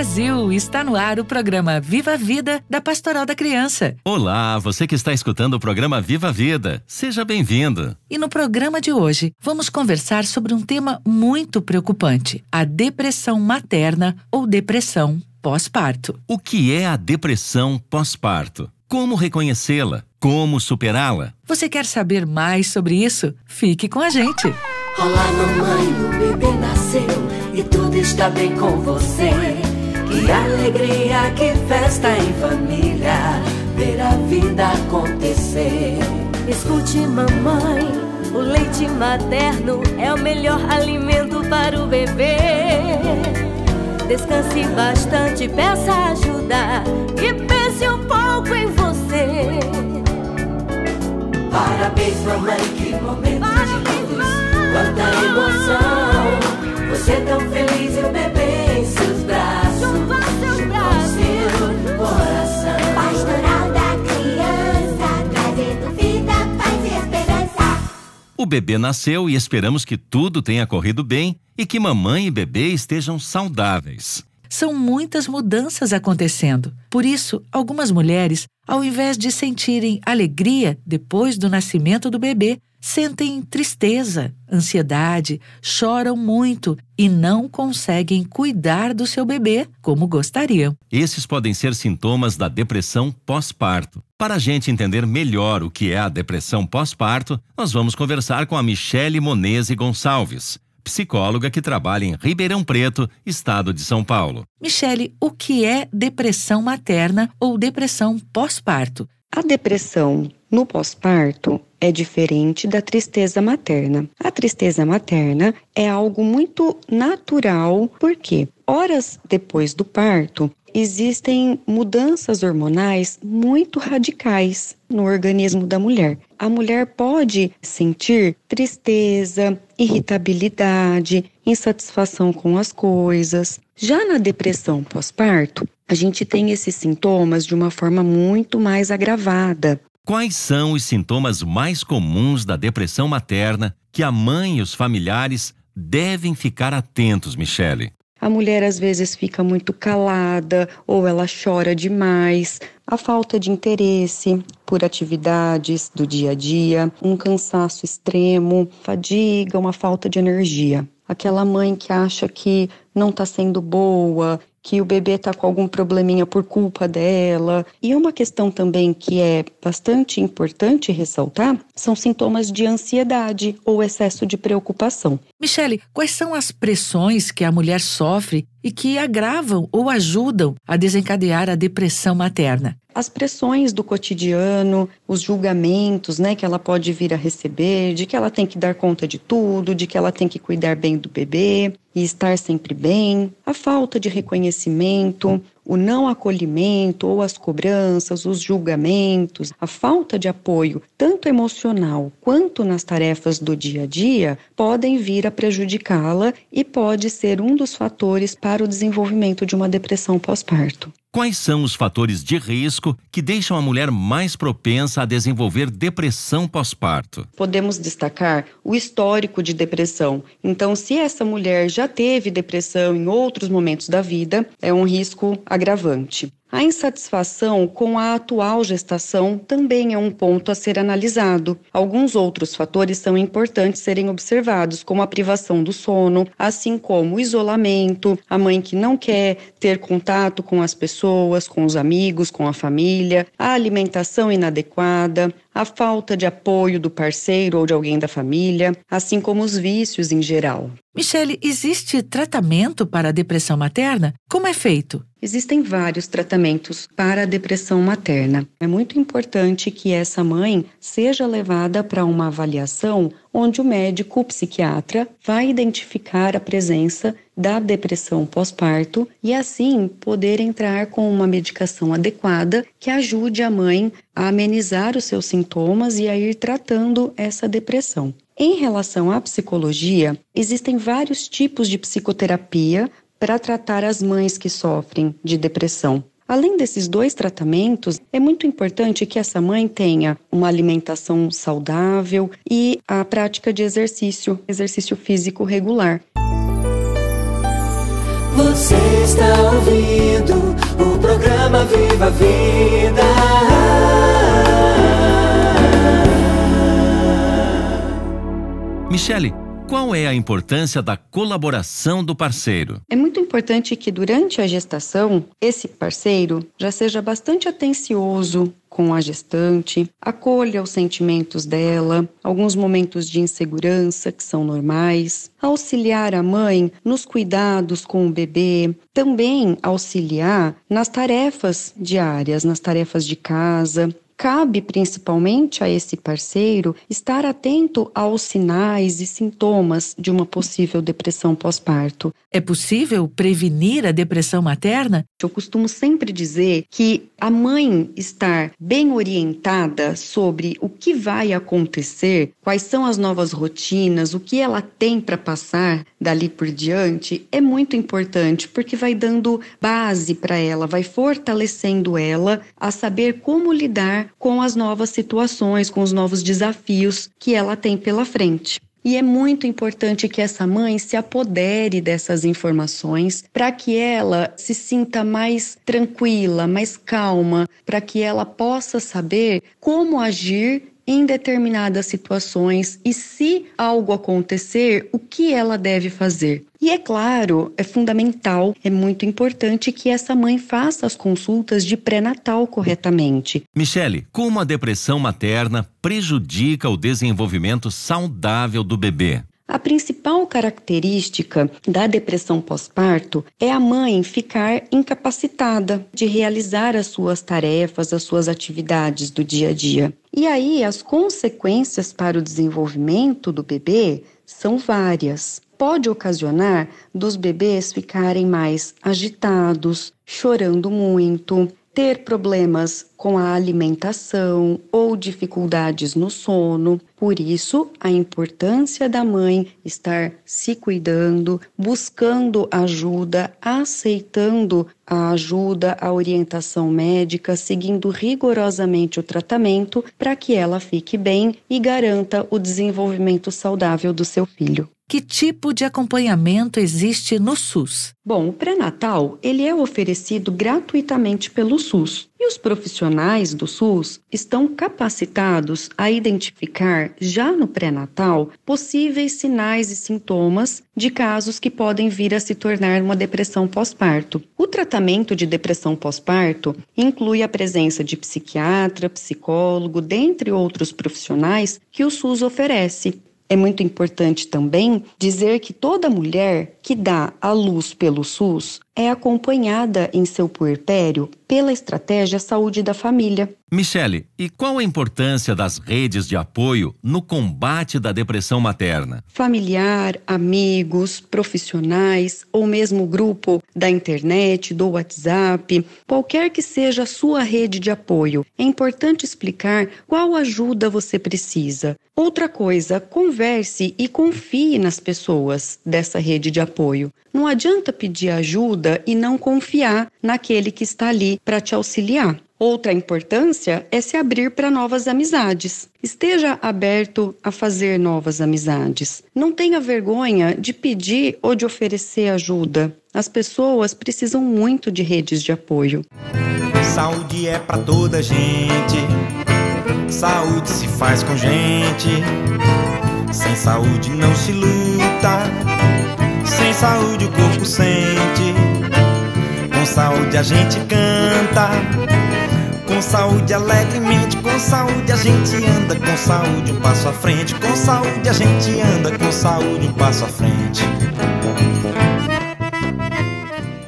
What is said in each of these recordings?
Brasil! Está no ar o programa Viva a Vida da Pastoral da Criança. Olá, você que está escutando o programa Viva a Vida. Seja bem-vindo. E no programa de hoje, vamos conversar sobre um tema muito preocupante: a depressão materna ou depressão pós-parto. O que é a depressão pós-parto? Como reconhecê-la? Como superá-la? Você quer saber mais sobre isso? Fique com a gente. Olá, mamãe, o bebê nasceu e tudo está bem com você. Que alegria, que festa em família, ver a vida acontecer. Escute, mamãe, o leite materno é o melhor alimento para o bebê. Descanse bastante, peça ajuda e pense um pouco em você. Parabéns, mamãe, que momento de luz, quanta emoção. Você é tão feliz e o bebê O bebê nasceu e esperamos que tudo tenha corrido bem e que mamãe e bebê estejam saudáveis. São muitas mudanças acontecendo. Por isso, algumas mulheres, ao invés de sentirem alegria depois do nascimento do bebê, sentem tristeza, ansiedade, choram muito e não conseguem cuidar do seu bebê como gostariam. Esses podem ser sintomas da depressão pós-parto. Para a gente entender melhor o que é a depressão pós-parto, nós vamos conversar com a Michele Monese Gonçalves, psicóloga que trabalha em Ribeirão Preto, estado de São Paulo. Michele, o que é depressão materna ou depressão pós-parto? A depressão no pós-parto é diferente da tristeza materna. A tristeza materna é algo muito natural, porque horas depois do parto existem mudanças hormonais muito radicais no organismo da mulher. A mulher pode sentir tristeza, irritabilidade, insatisfação com as coisas. Já na depressão pós-parto, a gente tem esses sintomas de uma forma muito mais agravada. Quais são os sintomas mais comuns da depressão materna que a mãe e os familiares devem ficar atentos, Michele? A mulher às vezes fica muito calada ou ela chora demais, a falta de interesse por atividades do dia a dia, um cansaço extremo, fadiga, uma falta de energia. Aquela mãe que acha que não está sendo boa, que o bebê está com algum probleminha por culpa dela. E uma questão também que é bastante importante ressaltar são sintomas de ansiedade ou excesso de preocupação. Michele, quais são as pressões que a mulher sofre e que agravam ou ajudam a desencadear a depressão materna? As pressões do cotidiano, os julgamentos, né, que ela pode vir a receber, de que ela tem que dar conta de tudo, de que ela tem que cuidar bem do bebê e estar sempre bem, a falta de reconhecimento, o não acolhimento ou as cobranças, os julgamentos, a falta de apoio, tanto emocional quanto nas tarefas do dia a dia, podem vir a prejudicá-la e pode ser um dos fatores para o desenvolvimento de uma depressão pós-parto. Quais são os fatores de risco que deixam a mulher mais propensa a desenvolver depressão pós-parto? Podemos destacar o histórico de depressão. Então, se essa mulher já teve depressão em outros momentos da vida, é um risco agravante. A insatisfação com a atual gestação também é um ponto a ser analisado. Alguns outros fatores são importantes serem observados, como a privação do sono, assim como o isolamento, a mãe que não quer ter contato com as pessoas, com os amigos, com a família, a alimentação inadequada, a falta de apoio do parceiro ou de alguém da família, assim como os vícios em geral. Michele, existe tratamento para a depressão materna? Como é feito? Existem vários tratamentos para a depressão materna. É muito importante que essa mãe seja levada para uma avaliação onde o médico psiquiatra vai identificar a presença da depressão pós-parto e assim poder entrar com uma medicação adequada que ajude a mãe a amenizar os seus sintomas e a ir tratando essa depressão. Em relação à psicologia, existem vários tipos de psicoterapia para tratar as mães que sofrem de depressão. Além desses dois tratamentos, é muito importante que essa mãe tenha uma alimentação saudável e a prática de exercício, exercício físico regular. Você está ouvindo o programa Viva a Vida. Michele, qual é a importância da colaboração do parceiro? É muito importante que durante a gestação, esse parceiro já seja bastante atencioso com a gestante, acolha os sentimentos dela, alguns momentos de insegurança que são normais, auxiliar a mãe nos cuidados com o bebê, também auxiliar nas tarefas diárias, nas tarefas de casa, Cabe principalmente a esse parceiro estar atento aos sinais e sintomas de uma possível depressão pós-parto. É possível prevenir a depressão materna? Eu costumo sempre dizer que a mãe estar bem orientada sobre o que vai acontecer, quais são as novas rotinas, o que ela tem para passar dali por diante, é muito importante, porque vai dando base para ela, vai fortalecendo ela a saber como lidar com as novas situações, com os novos desafios que ela tem pela frente. E é muito importante que essa mãe se apodere dessas informações para que ela se sinta mais tranquila, mais calma, para que ela possa saber como agir em determinadas situações e se algo acontecer, o que ela deve fazer. E é claro, é fundamental, é muito importante que essa mãe faça as consultas de pré-natal corretamente. Michele, como a depressão materna prejudica o desenvolvimento saudável do bebê? A principal característica da depressão pós-parto é a mãe ficar incapacitada de realizar as suas tarefas, as suas atividades do dia a dia. E aí, as consequências para o desenvolvimento do bebê são várias. Pode ocasionar dos bebês ficarem mais agitados, chorando muito, ter problemas com a alimentação ou dificuldades no sono. Por isso, a importância da mãe estar se cuidando, buscando ajuda, aceitando a ajuda, a orientação médica, seguindo rigorosamente o tratamento para que ela fique bem e garanta o desenvolvimento saudável do seu filho. Que tipo de acompanhamento existe no SUS? Bom, o pré-natal, ele é oferecido gratuitamente pelo SUS. E os profissionais do SUS estão capacitados a identificar já no pré-natal possíveis sinais e sintomas de casos que podem vir a se tornar uma depressão pós-parto. O tratamento de depressão pós-parto inclui a presença de psiquiatra, psicólogo, dentre outros profissionais que o SUS oferece. É muito importante também dizer que toda mulher que dá a luz pelo SUS é acompanhada em seu puerpério pela estratégia Saúde da Família. Michele, e qual a importância das redes de apoio no combate da depressão materna? Familiar, amigos, profissionais ou mesmo grupo da internet, do WhatsApp, qualquer que seja a sua rede de apoio, é importante explicar qual ajuda você precisa. Outra coisa, converse e confie nas pessoas dessa rede de apoio. Não adianta pedir ajuda e não confiar naquele que está ali para te auxiliar. Outra importância é se abrir para novas amizades. Esteja aberto a fazer novas amizades. Não tenha vergonha de pedir ou de oferecer ajuda. As pessoas precisam muito de redes de apoio. Saúde é pra toda gente. Saúde se faz com gente. Sem saúde não se luta. Sem saúde o corpo sente. Com saúde a gente canta. Com saúde alegremente, com saúde a gente anda, com saúde um passo à frente, com saúde a gente anda, com saúde um passo à frente.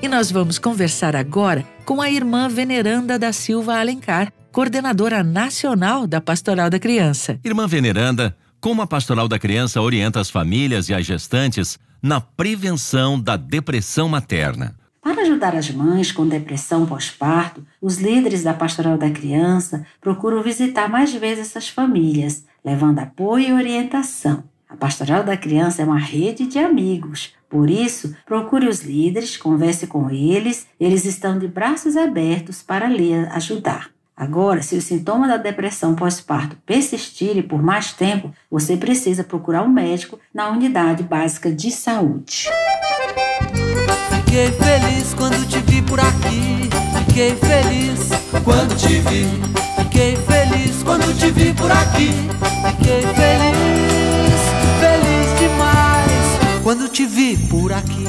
E nós vamos conversar agora com a irmã Veneranda da Silva Alencar, coordenadora nacional da Pastoral da Criança. Irmã Veneranda, como a Pastoral da Criança orienta as famílias e as gestantes na prevenção da depressão materna? Para ajudar as mães com depressão pós-parto, os líderes da Pastoral da Criança procuram visitar mais vezes essas famílias, levando apoio e orientação. A Pastoral da Criança é uma rede de amigos, por isso, procure os líderes, converse com eles, eles estão de braços abertos para lhe ajudar. Agora, se o sintoma da depressão pós-parto persistirem por mais tempo, você precisa procurar um médico na unidade básica de saúde. Fiquei feliz quando te vi por aqui. Fiquei feliz quando te vi. Fiquei feliz quando te vi por aqui. Fiquei feliz, feliz demais quando te vi por aqui.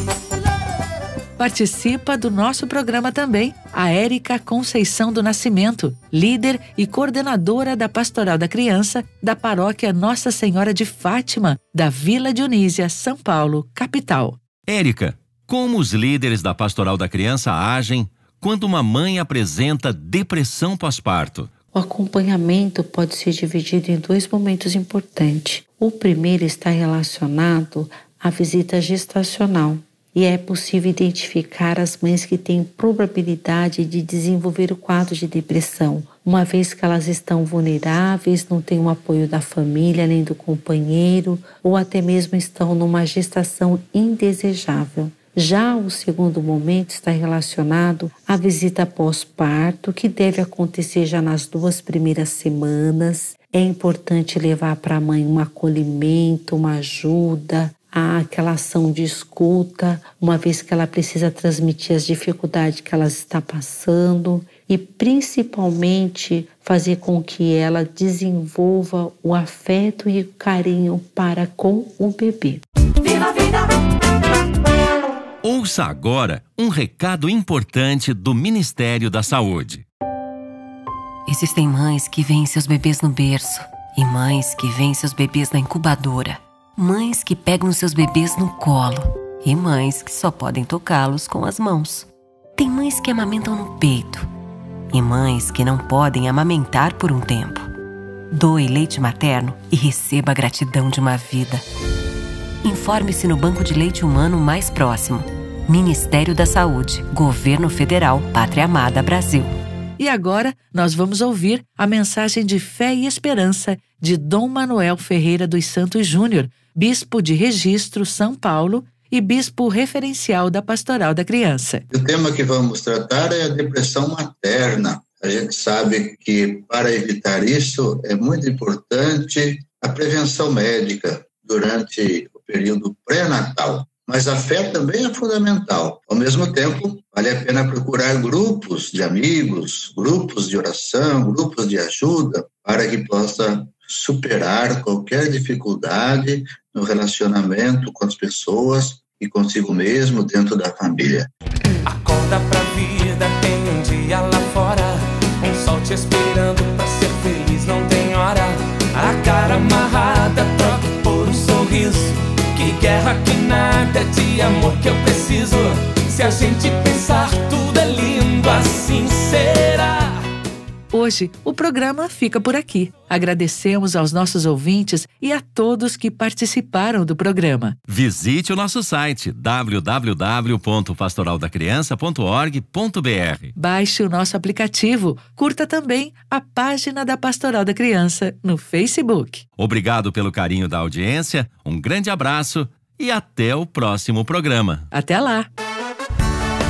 Participa do nosso programa também a Érica Conceição do Nascimento, líder e coordenadora da Pastoral da Criança da Paróquia Nossa Senhora de Fátima, da Vila Dionísia, São Paulo, capital. Érica, como os líderes da Pastoral da Criança agem quando uma mãe apresenta depressão pós-parto? O acompanhamento pode ser dividido em dois momentos importantes. O primeiro está relacionado à visita gestacional e é possível identificar as mães que têm probabilidade de desenvolver o quadro de depressão, uma vez que elas estão vulneráveis, não têm o apoio da família nem do companheiro, ou até mesmo estão numa gestação indesejável. Já o segundo momento está relacionado à visita pós-parto, que deve acontecer já nas duas primeiras semanas. É importante levar para a mãe um acolhimento, uma ajuda, aquela ação de escuta, uma vez que ela precisa transmitir as dificuldades que ela está passando e principalmente fazer com que ela desenvolva o afeto e o carinho para com o bebê. Viva a vida! Ouça agora um recado importante do Ministério da Saúde. Existem mães que veem seus bebês no berço e mães que veem seus bebês na incubadora. Mães que pegam seus bebês no colo e mães que só podem tocá-los com as mãos. Tem mães que amamentam no peito e mães que não podem amamentar por um tempo. Doe leite materno e receba a gratidão de uma vida. Informe-se no banco de leite humano mais próximo Ministério da Saúde, Governo Federal, Pátria Amada Brasil. E agora nós vamos ouvir a mensagem de fé e esperança de Dom Manuel Ferreira dos Santos Júnior, bispo de Registro, São Paulo e bispo referencial da Pastoral da Criança. O tema que vamos tratar é a depressão materna. A gente sabe que para evitar isso é muito importante a prevenção médica durante o período pré-natal. Mas a fé também é fundamental. Ao mesmo tempo, vale a pena procurar grupos de amigos, grupos de oração, grupos de ajuda, para que possa superar qualquer dificuldade no relacionamento com as pessoas e consigo mesmo dentro da família. Acorda pra vida, tem um dia lá fora, um sol te esperando pra ser feliz, não tem hora. A cara amarrada, guerra, que nada de amor que eu preciso. Se a gente Hoje, o programa fica por aqui. Agradecemos aos nossos ouvintes e a todos que participaram do programa. Visite o nosso site www.pastoraldacriança.org.br. Baixe o nosso aplicativo. Curta também a página da Pastoral da Criança no Facebook. Obrigado pelo carinho da audiência, um grande abraço e até o próximo programa. Até lá!